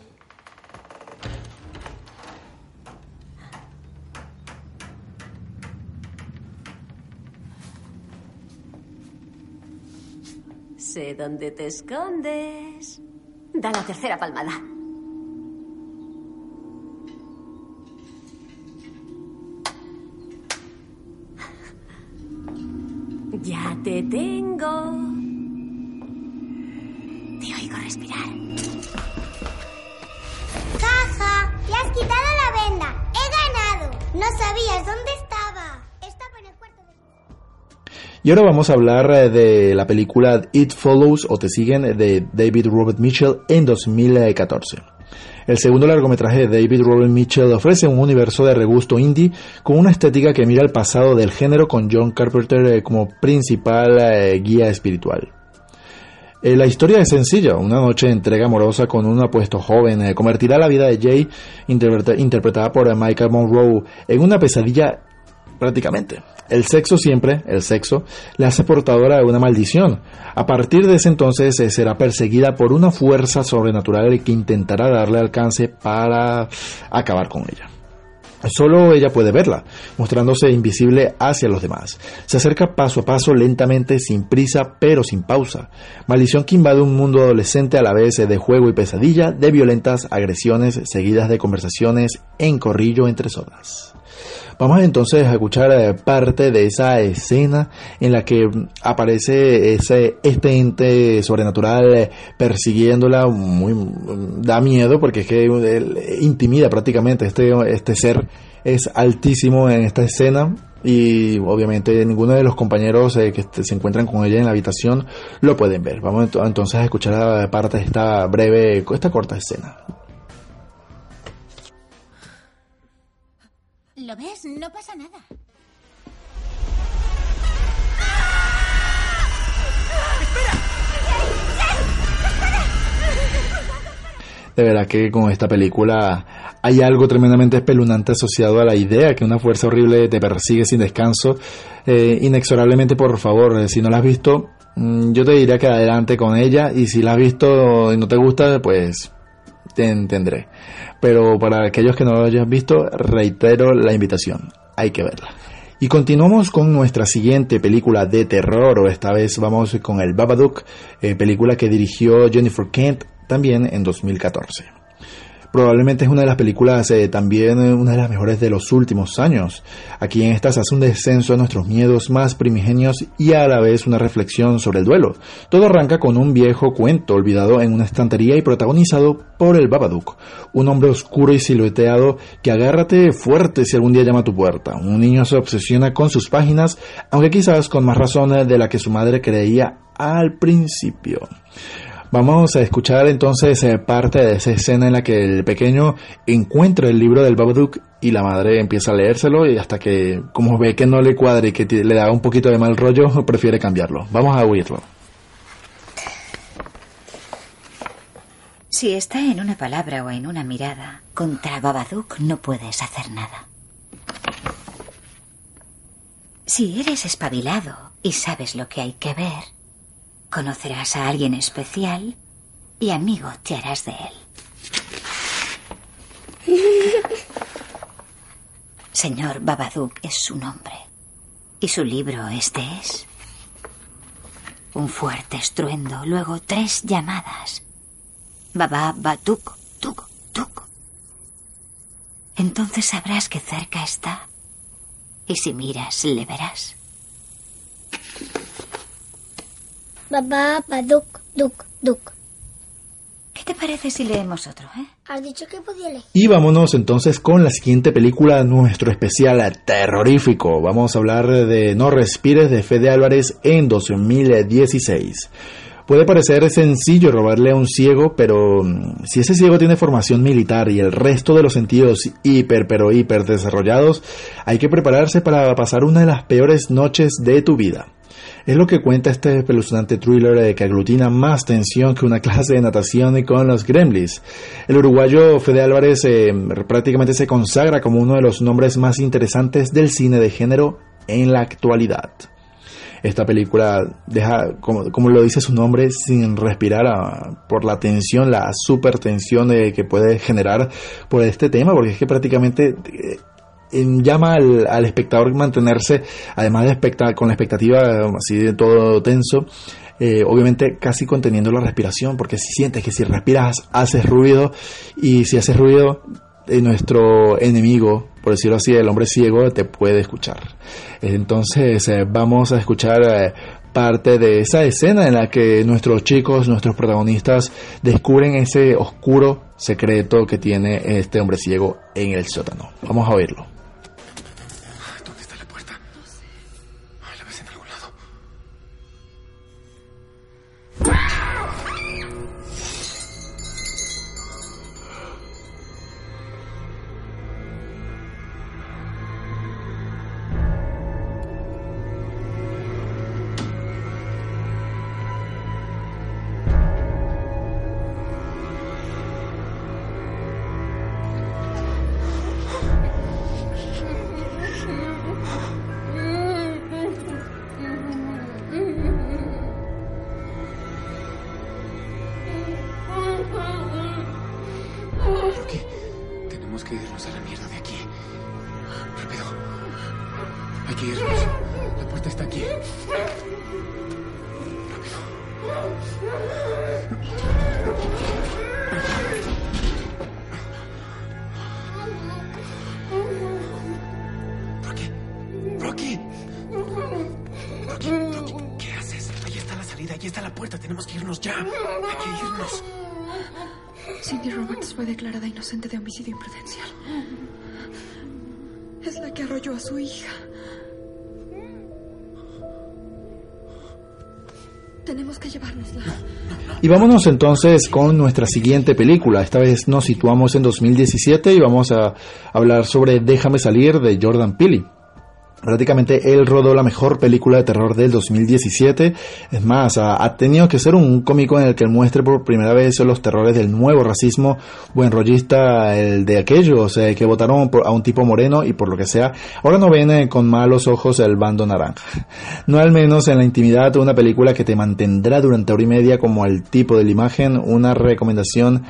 S16: Sé dónde te escondes. Da la tercera palmada.
S1: Y ahora vamos a hablar eh, de la película It Follows o Te Siguen de David Robert Mitchell en 2014. El segundo largometraje de David Robert Mitchell ofrece un universo de regusto indie con una estética que mira el pasado del género con John Carpenter eh, como principal eh, guía espiritual. La historia es sencilla. Una noche de entrega amorosa con un apuesto joven convertirá la vida de Jay, interpreta- interpretada por Michael Monroe, en una pesadilla prácticamente. El sexo siempre, el sexo, le hace portadora de una maldición. A partir de ese entonces eh, será perseguida por una fuerza sobrenatural que intentará darle alcance para acabar con ella. Solo ella puede verla, mostrándose invisible hacia los demás. Se acerca paso a paso, lentamente, sin prisa, pero sin pausa. Maldición que invade un mundo adolescente a la vez de juego y pesadilla, de violentas agresiones seguidas de conversaciones en corrillo entre sodas. Vamos entonces a escuchar eh, parte de esa escena en la que aparece ese este ente sobrenatural eh, persiguiéndola, muy da miedo porque es que intimida prácticamente este este ser es altísimo en esta escena y obviamente ninguno de los compañeros eh, que se encuentran con ella en la habitación lo pueden ver. Vamos entonces a escuchar parte de esta breve, esta corta escena.
S20: No pasa nada.
S1: De verdad que con esta película hay algo tremendamente espeluznante asociado a la idea que una fuerza horrible te persigue sin descanso. Eh, inexorablemente, por favor, eh, si no la has visto, mm, yo te diría que adelante con ella y si la has visto y no te gusta, pues te entenderé. Pero para aquellos que no lo hayan visto, reitero la invitación. Hay que verla. Y continuamos con nuestra siguiente película de terror, o esta vez vamos con el Babadook, eh, película que dirigió Jennifer Kent también en 2014. Probablemente es una de las películas eh, también eh, una de las mejores de los últimos años. Aquí en esta se hace un descenso a nuestros miedos más primigenios y a la vez una reflexión sobre el duelo. Todo arranca con un viejo cuento olvidado en una estantería y protagonizado por el Babadook, un hombre oscuro y silueteado que agárrate fuerte si algún día llama a tu puerta. Un niño se obsesiona con sus páginas, aunque quizás con más razón de la que su madre creía al principio. Vamos a escuchar entonces eh, parte de esa escena en la que el pequeño encuentra el libro del Babadook y la madre empieza a leérselo y hasta que como ve que no le cuadra y que le da un poquito de mal rollo, [LAUGHS] prefiere cambiarlo. Vamos a oírlo.
S8: Si está en una palabra o en una mirada, contra Babadook no puedes hacer nada. Si eres espabilado y sabes lo que hay que ver, Conocerás a alguien especial y amigo te harás de él. [LAUGHS] Señor Babadook es su nombre. Y su libro este es. Un fuerte estruendo, luego tres llamadas. Baba, Batuk, tuk, tuk. Entonces sabrás que cerca está. Y si miras, le verás.
S20: Babá, baduk, duk, duk.
S8: ¿Qué te parece si leemos otro, eh?
S20: Has dicho que podía leer.
S1: Y vámonos entonces con la siguiente película, nuestro especial terrorífico. Vamos a hablar de No Respires de Fede Álvarez en 2016. Puede parecer sencillo robarle a un ciego, pero mm, si ese ciego tiene formación militar y el resto de los sentidos hiper, pero hiper desarrollados, hay que prepararse para pasar una de las peores noches de tu vida. Es lo que cuenta este espeluznante thriller eh, que aglutina más tensión que una [LAUGHS] clase de natación con los gremlins. El uruguayo Fede Álvarez eh, prácticamente se consagra como uno de los nombres más interesantes del cine de género en la actualidad. Esta película deja, como, lo dice su nombre, sin respirar ah, por la tensión, la super tensión eh, que puede generar por este tema, porque es que prácticamente llama al, al, espectador mantenerse, además de con la expectativa así de todo tenso, eh, obviamente casi conteniendo la respiración, porque si sientes que si respiras haces ruido y si haces ruido, eh, nuestro enemigo, por decirlo así, el hombre ciego, te puede escuchar. Entonces eh, vamos a escuchar parte de esa escena en la que nuestros chicos, nuestros protagonistas, descubren ese oscuro secreto que tiene este hombre ciego en el sótano. Vamos a oírlo. Y vámonos entonces con nuestra siguiente película. Esta vez nos situamos en 2017 y vamos a hablar sobre Déjame salir de Jordan Peele. Prácticamente él rodó la mejor película de terror del 2017. Es más, ha, tenido que ser un cómico en el que muestre por primera vez los terrores del nuevo racismo buen rollista, el de aquellos eh, que votaron por, a un tipo moreno y por lo que sea, ahora no ven eh, con malos ojos el bando naranja. [LAUGHS] No al menos en la intimidad de una película que te mantendrá durante hora y media como el tipo de la imagen, una recomendación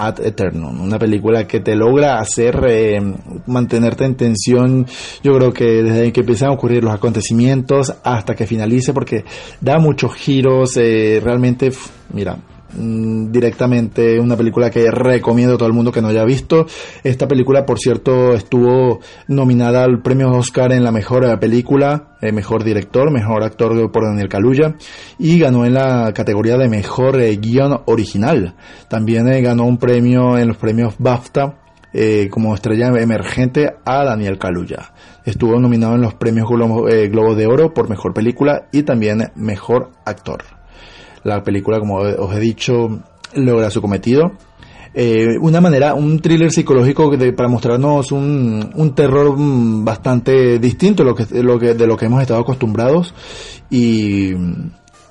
S1: Ad Eternum, una película que te logra hacer eh, mantenerte en tensión, yo creo que desde que empiezan a ocurrir los acontecimientos hasta que finalice, porque da muchos giros, eh, realmente, mira, directamente una película que recomiendo a todo el mundo que no haya visto. Esta película, por cierto, estuvo nominada al premio Oscar en la mejor película, eh, mejor director, mejor actor por Daniel Kaluuya y ganó en la categoría de mejor eh, guion original. También eh, ganó un premio en los premios BAFTA eh, como estrella emergente a Daniel Kaluuya. Estuvo nominado en los premios Globo, eh, Globo de Oro por mejor película y también mejor actor. La película, como os he dicho, logra su cometido. Eh, una manera, un thriller psicológico de, para mostrarnos un, un, terror bastante distinto de lo, que, lo que, de lo que hemos estado acostumbrados y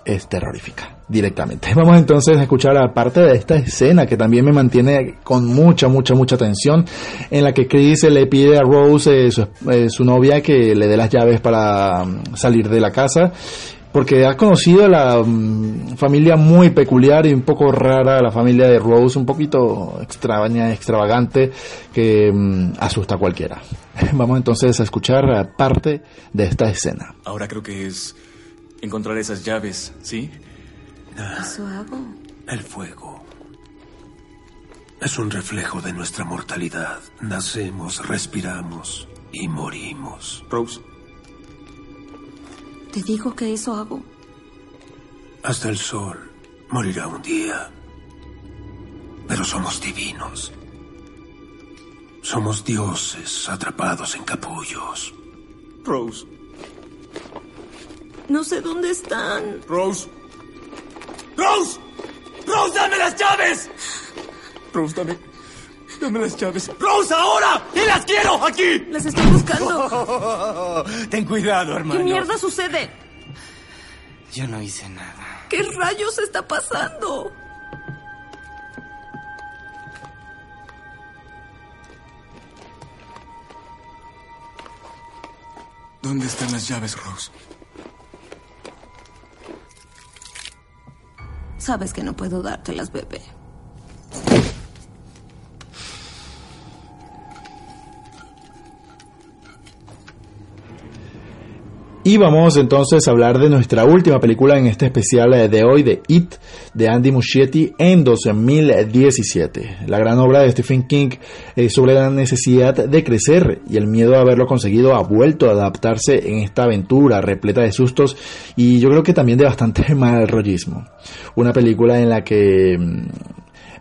S1: es terrorífica directamente. [LAUGHS] Vamos entonces a escuchar aparte de esta escena que también me mantiene con mucha, mucha, mucha tensión, en la que Chris le pide a Rose, eh, su, eh, su novia, que le dé las llaves para um, salir de la casa porque ha conocido a la um, familia muy peculiar y un poco rara, la familia de Rose, un poquito extraña, extravagante, que um, asusta a cualquiera. [LAUGHS] Vamos entonces a escuchar parte de esta escena.
S30: Ahora creo que es encontrar esas llaves, ¿sí?
S9: ¿Eso hago?
S27: El fuego. Es un reflejo de nuestra mortalidad. Nacemos, respiramos y morimos.
S30: Rose.
S9: Te digo que eso hago.
S27: Hasta el sol morirá un día. Pero somos divinos. Somos dioses atrapados en capullos.
S30: Rose.
S9: No sé dónde están.
S30: Rose. Rose. Rose, dame las llaves. [GASPS] Rose, dame. Dame las llaves. Rose, ahora. Y las quiero aquí.
S9: Las estoy buscando. [LAUGHS]
S30: Ten cuidado, hermano.
S9: ¿Qué mierda sucede?
S23: Yo no hice nada.
S9: ¿Qué rayos está pasando?
S30: ¿Dónde están las llaves, Rose?
S9: Sabes que no puedo dártelas, bebé.
S1: Y vamos entonces a hablar de nuestra última película en este especial de hoy, de It, de Andy Muschietti, en 2017. La gran obra de Stephen King eh, sobre la necesidad de crecer y el miedo a haberlo conseguido ha vuelto a adaptarse en esta aventura repleta de sustos y yo creo que también de bastante [LAUGHS] mal rollismo. Una película en la que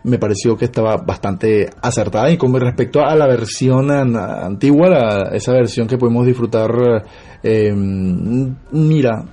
S1: me pareció que estaba bastante acertada y con respecto a la versión antigua, la, esa versión que podemos disfrutar, eh, mira,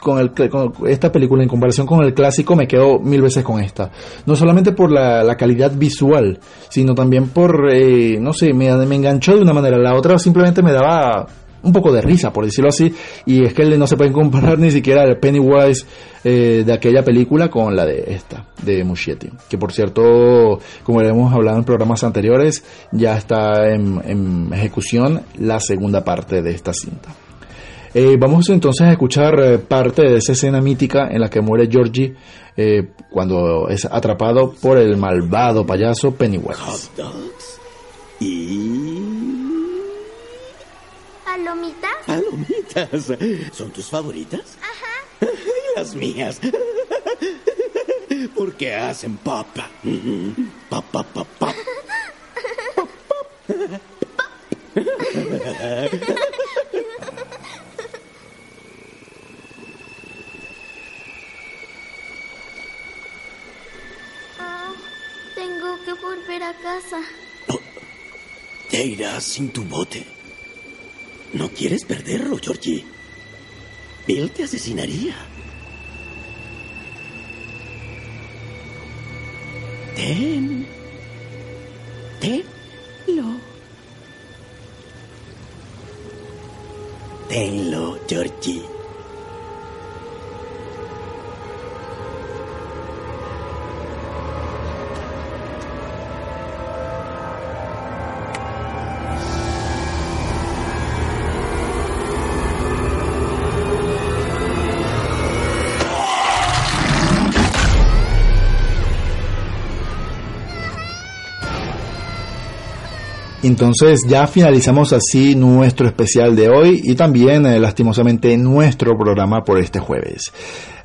S1: con, el, con esta película en comparación con el clásico me quedo mil veces con esta. No solamente por la, calidad visual, sino también por, eh, no sé, me, me enganchó de una manera. La otra simplemente me daba un poco de risa, por decirlo así, y es que no se pueden comparar [LAUGHS] ni siquiera el Pennywise eh, de aquella película con la de esta, de Muschietti, que por cierto, como ya hemos hablado en programas anteriores, ya está en, ejecución la segunda parte de esta cinta. Eh, vamos entonces a escuchar eh, parte de esa escena mítica en la que muere Georgie cuando es atrapado por el malvado payaso Pennywise
S20: palomitas?
S28: ¿Palomitas? ¿Son tus favoritas?
S20: Ajá. [LAUGHS]
S28: Las mías. [LAUGHS] Porque hacen papa. [LAUGHS] Papa, papa. papa. Ah,
S20: tengo que volver a casa.
S31: Oh, Te irás sin tu bote. No quieres perderlo, Georgie. Bill te asesinaría. Ten. Tenlo. Tenlo, Georgie.
S1: Entonces ya finalizamos así nuestro especial de hoy y también eh, lastimosamente nuestro programa por este jueves.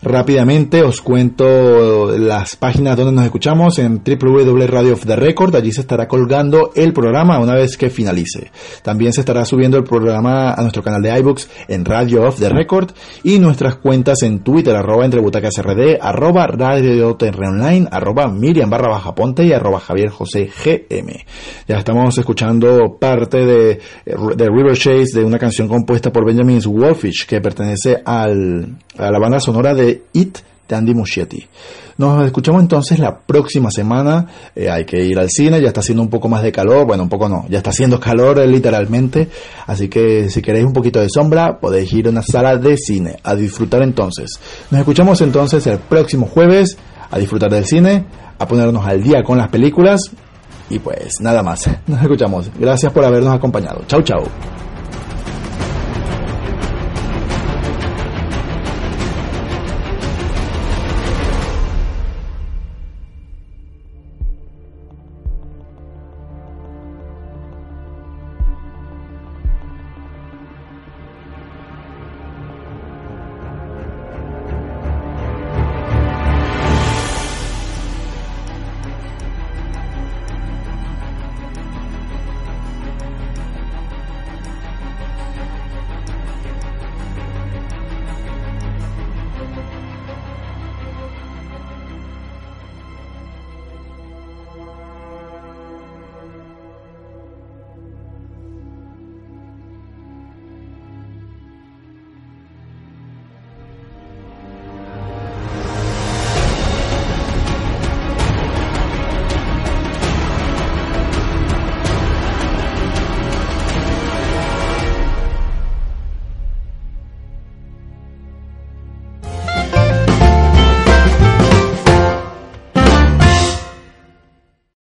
S1: Rápidamente os cuento las páginas donde nos escuchamos en www.radio of the record. Allí se estará colgando el programa una vez que finalice. También se estará subiendo el programa a nuestro canal de iBooks en Radio of the Record y nuestras cuentas en Twitter, arroba entre butacas arroba radio online, arroba Miriam barra baja ponte y arroba Javier GM. Ya estamos parte de, de River Chase de una canción compuesta por Benjamin Wolfish que pertenece al, a la banda sonora de It de Andy Muschietti. Nos escuchamos entonces la próxima semana. Eh, hay que ir al cine, ya está haciendo un poco más de calor. Bueno, un poco no, ya está haciendo calor eh, literalmente. Así que si queréis un poquito de sombra, podéis ir a una sala de cine a disfrutar entonces. Nos escuchamos entonces el próximo jueves a disfrutar del cine, a ponernos al día con las películas. Y pues nada más, nos escuchamos. Gracias por habernos acompañado. Chau, chau.